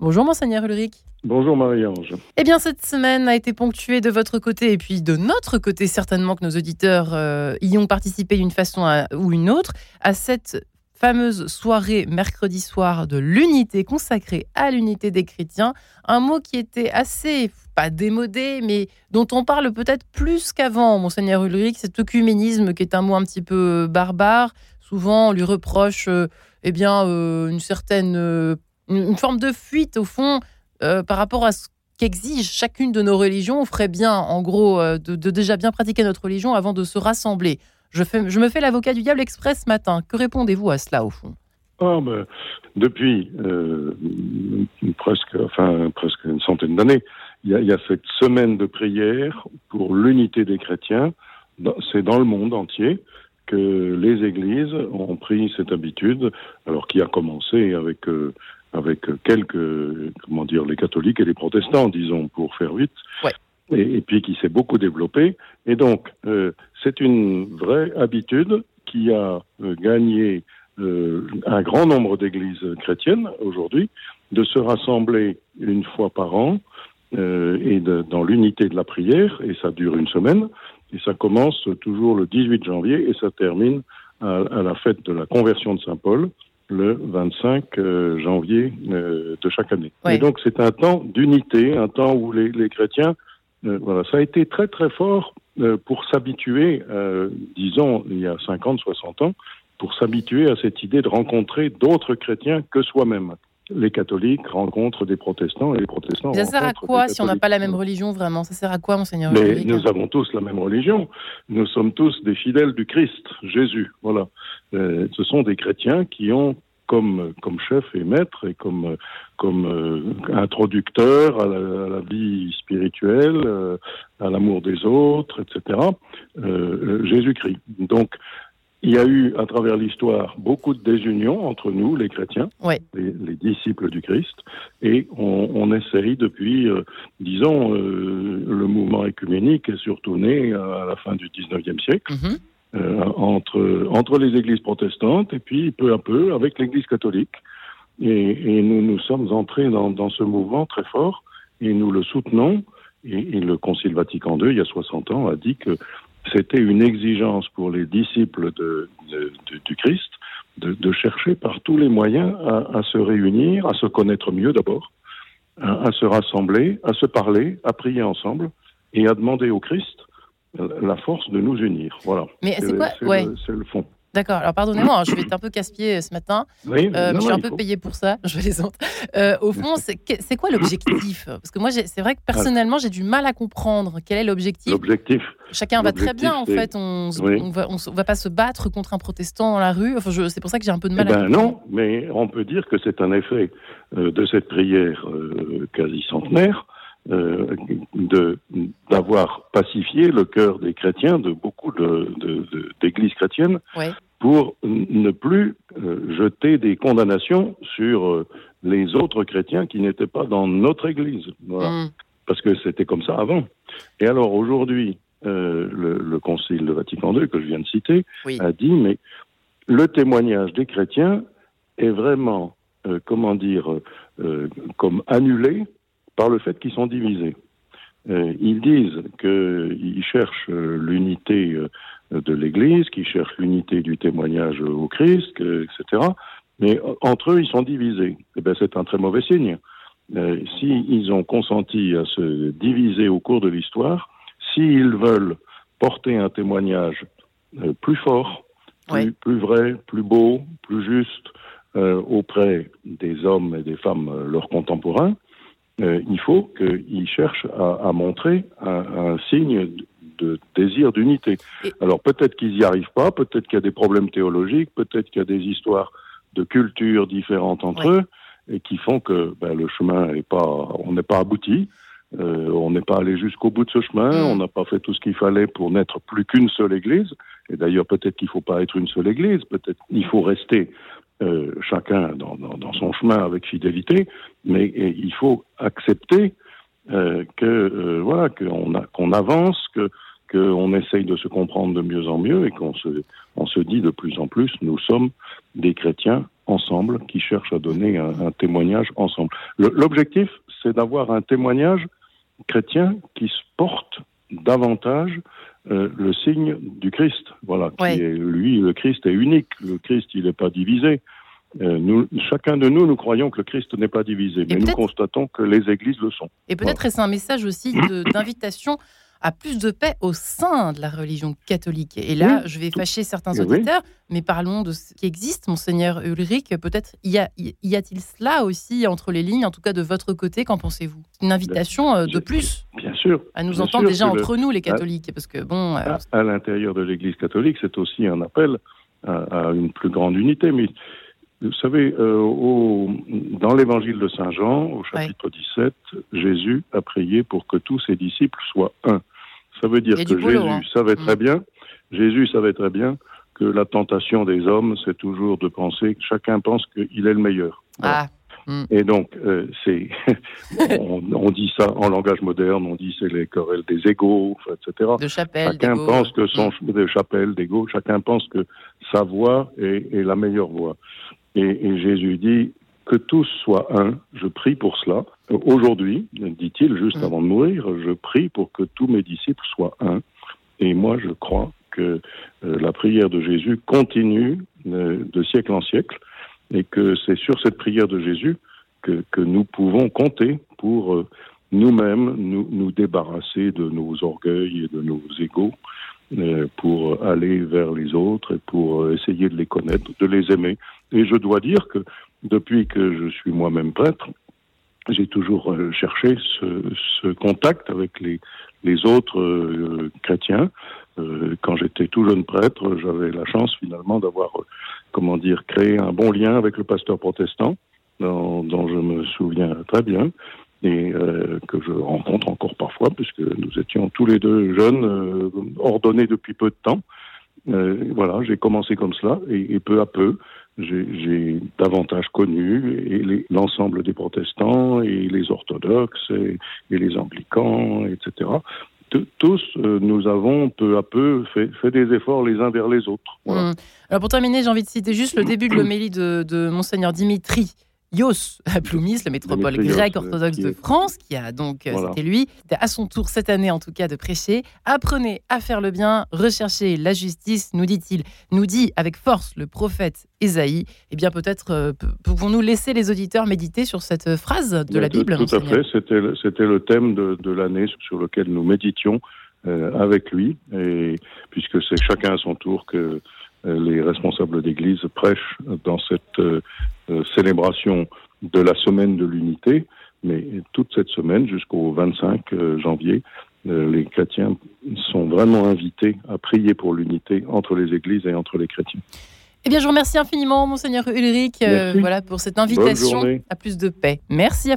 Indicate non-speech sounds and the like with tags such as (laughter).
Bonjour Monseigneur Ulrich. Bonjour Marie-Ange. Eh bien, cette semaine a été ponctuée de votre côté et puis de notre côté, certainement que nos auditeurs euh, y ont participé d'une façon ou une autre, à cette fameuse soirée mercredi soir de l'unité consacrée à l'unité des chrétiens. Un mot qui était assez, pas démodé, mais dont on parle peut-être plus qu'avant, Monseigneur Ulrich, cet œcuménisme qui est un mot un petit peu barbare. Souvent, on lui reproche euh, eh bien, euh, une certaine une, forme de fuite, au fond, euh, par rapport à ce qu'exige chacune de nos religions. On ferait bien, en gros, euh, de, déjà bien pratiquer notre religion avant de se rassembler. Je, fais, je me fais l'avocat du diable express ce matin. Que répondez-vous à cela, au fond? Ah, ben, Depuis euh, presque, enfin, presque une centaine d'années, il y, a cette semaine de prière pour l'unité des chrétiens. C'est dans le monde entier que les églises ont pris cette habitude, alors qui a commencé avec avec quelques, comment dire, les catholiques et les protestants, disons, pour faire vite. Et, puis qui s'est beaucoup développé. Et donc, euh, c'est une vraie habitude qui a euh, gagné euh, un grand nombre d'églises chrétiennes aujourd'hui de se rassembler une fois par an et de, dans l'unité de la prière, et ça dure une semaine, et ça commence toujours le 18 janvier et ça termine à, à la fête de la conversion de Saint Paul, le 25 euh, janvier euh, de chaque année. Et donc c'est un temps d'unité, un temps où les, les chrétiens, euh, voilà, ça a été très très fort pour s'habituer, disons il y a 50, 60 ans, pour s'habituer à cette idée de rencontrer d'autres chrétiens que soi-même les catholiques rencontrent des protestants et les protestants. ça sert à quoi si on n'a pas la même religion vraiment? Ça sert à quoi, monseigneur Mais nous avons tous la même religion. Nous sommes tous des fidèles du Christ, Jésus. Voilà. Euh, ce sont des chrétiens qui ont comme, comme chef et maître et comme, comme euh, introducteur à la, vie spirituelle, euh, à l'amour des autres, etc. Jésus-Christ. Donc, il y a eu, à travers l'histoire, beaucoup de désunions entre nous, les chrétiens, les, disciples du Christ, et on, on essaye depuis, euh, disons, euh, le mouvement écuménique est surtout né à la fin du 19e siècle, mhm. euh, entre, entre les églises protestantes et puis peu à peu avec l'église catholique. Et, et, nous nous sommes entrés dans, dans, ce mouvement très fort et nous le soutenons. Et, et le Concile Vatican II, il y a 60 ans, a dit que c'était une exigence pour les disciples de, du Christ de, chercher par tous les moyens à, se réunir, à se connaître mieux d'abord, à, se rassembler, à se parler, à prier ensemble et à demander au Christ la force de nous unir. Voilà. Mais c'est quoi C'est le fond. D'accord. Alors pardonnez-moi, hein, je vais être un peu casse-pied euh, ce matin. Oui, euh, je suis un peu payé pour ça. (laughs) Je les euh, au fond, c'est quoi l'objectif? Parce que moi, c'est vrai que personnellement, j'ai du mal à comprendre quel est l'objectif. L'objectif? Chacun va très bien en fait. On, ne va, va, pas se battre contre un protestant dans la rue. Enfin, c'est pour ça que j'ai un peu de mal eh à. Ben non, mais on peut dire que c'est un effet de cette prière quasi centenaire. Euh, d'avoir pacifié le cœur des chrétiens, de beaucoup d'églises chrétiennes, pour ne plus euh, jeter des condamnations sur euh, les autres chrétiens qui n'étaient pas dans notre église. Mm. Parce que c'était comme ça avant. Et alors aujourd'hui, le, Concile de Vatican II, que je viens de citer, a dit, mais le témoignage des chrétiens est vraiment, comment dire, comme annulé par le fait qu'ils sont divisés. Euh, ils disent qu'ils cherchent l'unité euh, de l'Église, qu'ils cherchent l'unité du témoignage au Christ, etc. Mais entre eux, ils sont divisés. Eh bien, c'est un très mauvais signe. Euh, S'ils ont consenti à se diviser au cours de l'histoire, s'ils veulent porter un témoignage euh, plus fort, plus, plus, vrai, plus beau, plus juste auprès des hommes et des femmes leurs contemporains, euh, il faut qu'ils cherchent à, à montrer un, un, signe de désir d'unité. Alors peut-être qu'ils n'y arrivent pas, peut-être qu'il y a des problèmes théologiques, peut-être qu'il y a des histoires de cultures différentes entre eux et qui font que ben, le chemin n'est pas, on n'est pas abouti. Euh, on n'est pas allé jusqu'au bout de ce chemin, mm. on n'a pas fait tout ce qu'il fallait pour n'être plus qu'une seule Église. Et d'ailleurs, peut-être qu'il ne faut pas être une seule Église, peut-être qu'il faut rester euh, chacun dans, son chemin avec fidélité, mais il faut accepter euh, que euh, voilà qu'on qu'on avance, que qu'on essaye de se comprendre de mieux en mieux et qu'on se, on se dit de plus en plus, nous sommes des chrétiens ensemble qui cherchent à donner un, témoignage ensemble. L'objectif, c'est d'avoir un témoignage chrétien qui porte davantage euh, le signe du Christ. Voilà, qui est, lui, le Christ est unique. Le Christ, il n'est pas divisé. Euh, nous, chacun de nous, nous croyons que le Christ n'est pas divisé, mais nous constatons que les églises le sont. Et peut-être est-ce un message aussi d'invitation à plus de paix au sein de la religion catholique. Et là, je vais fâcher certains auditeurs, mais parlons de ce qui existe, monseigneur Ulrich. Peut-être y, a, y a-t-il cela aussi entre les lignes, en tout cas de votre côté, qu'en pensez-vous? Une invitation euh, de plus Bien sûr. À nous entendre déjà entre nous, les catholiques, parce que bon. À, l'intérieur de l'Église catholique, c'est aussi un appel à, à, une plus grande unité. Mais vous savez, euh, au, dans l'évangile de Saint Jean, au chapitre 17, Jésus a prié pour que tous ses disciples soient un. Ça veut dire que Jésus hein. savait très mm. bien, Jésus savait très bien que la tentation des hommes, c'est toujours de penser que chacun pense qu'il est le meilleur. Ah. Mm. Et donc, euh, c'est, (laughs) on, dit ça en langage moderne, on dit c'est les querelles des égaux, etc. De chapelle, chacun pense que son mm. de chapelle, d'égaux, chacun pense que sa voix est, est la meilleure voix. Et, Jésus dit que tous soient un. Je prie pour cela. Aujourd'hui, dit-il, juste mm. avant de mourir, je prie pour que tous mes disciples soient un. Et moi, je crois que euh, la prière de Jésus continue euh, de siècle en siècle et que c'est sur cette prière de Jésus que, que nous pouvons compter pour euh, nous-mêmes nous, nous débarrasser de nos orgueils et de nos égaux pour aller vers les autres et pour essayer de les connaître, de les aimer. Et je dois dire que depuis que je suis moi-même prêtre, j'ai toujours euh, cherché ce, ce, contact avec les, les autres euh, chrétiens. quand j'étais tout jeune prêtre, j'avais la chance finalement d'avoir, comment dire, créé un bon lien avec le pasteur protestant, dont, dont je me souviens très bien et euh, que je rencontre encore parfois, puisque nous étions tous les deux jeunes, euh, ordonnés depuis peu de temps. Euh, voilà, j'ai commencé comme cela, et, peu à peu, j'ai davantage connu l'ensemble des protestants et les orthodoxes et, les anglicans, etc. tous, nous avons peu à peu fait, des efforts les uns vers les autres. Mmh. Alors pour terminer, j'ai envie de citer juste le début de l'homélie de, de monseigneur Dimitri Ios Aploumis, le métropole grec orthodoxe de France, qui a donc, euh, c'était lui, à son tour cette année en tout cas de prêcher. Apprenez à faire le bien, recherchez la justice, nous dit-il, nous dit avec force le prophète Ésaïe. Eh bien peut-être euh, pouvons-nous laisser les auditeurs méditer sur cette phrase de la Bible Tout, à fait, c'était le, le thème de, de l'année sur lequel nous méditions euh, avec lui, et puisque c'est chacun à son tour que euh, les responsables d'église prêchent dans cette euh, euh, célébration de la semaine de l'unité, mais toute cette semaine jusqu'au 25 janvier, les chrétiens sont vraiment invités à prier pour l'unité entre les églises et entre les chrétiens. Eh bien, je vous remercie infiniment, Monseigneur Ulrich, voilà, pour cette invitation à plus de paix. Merci à vous.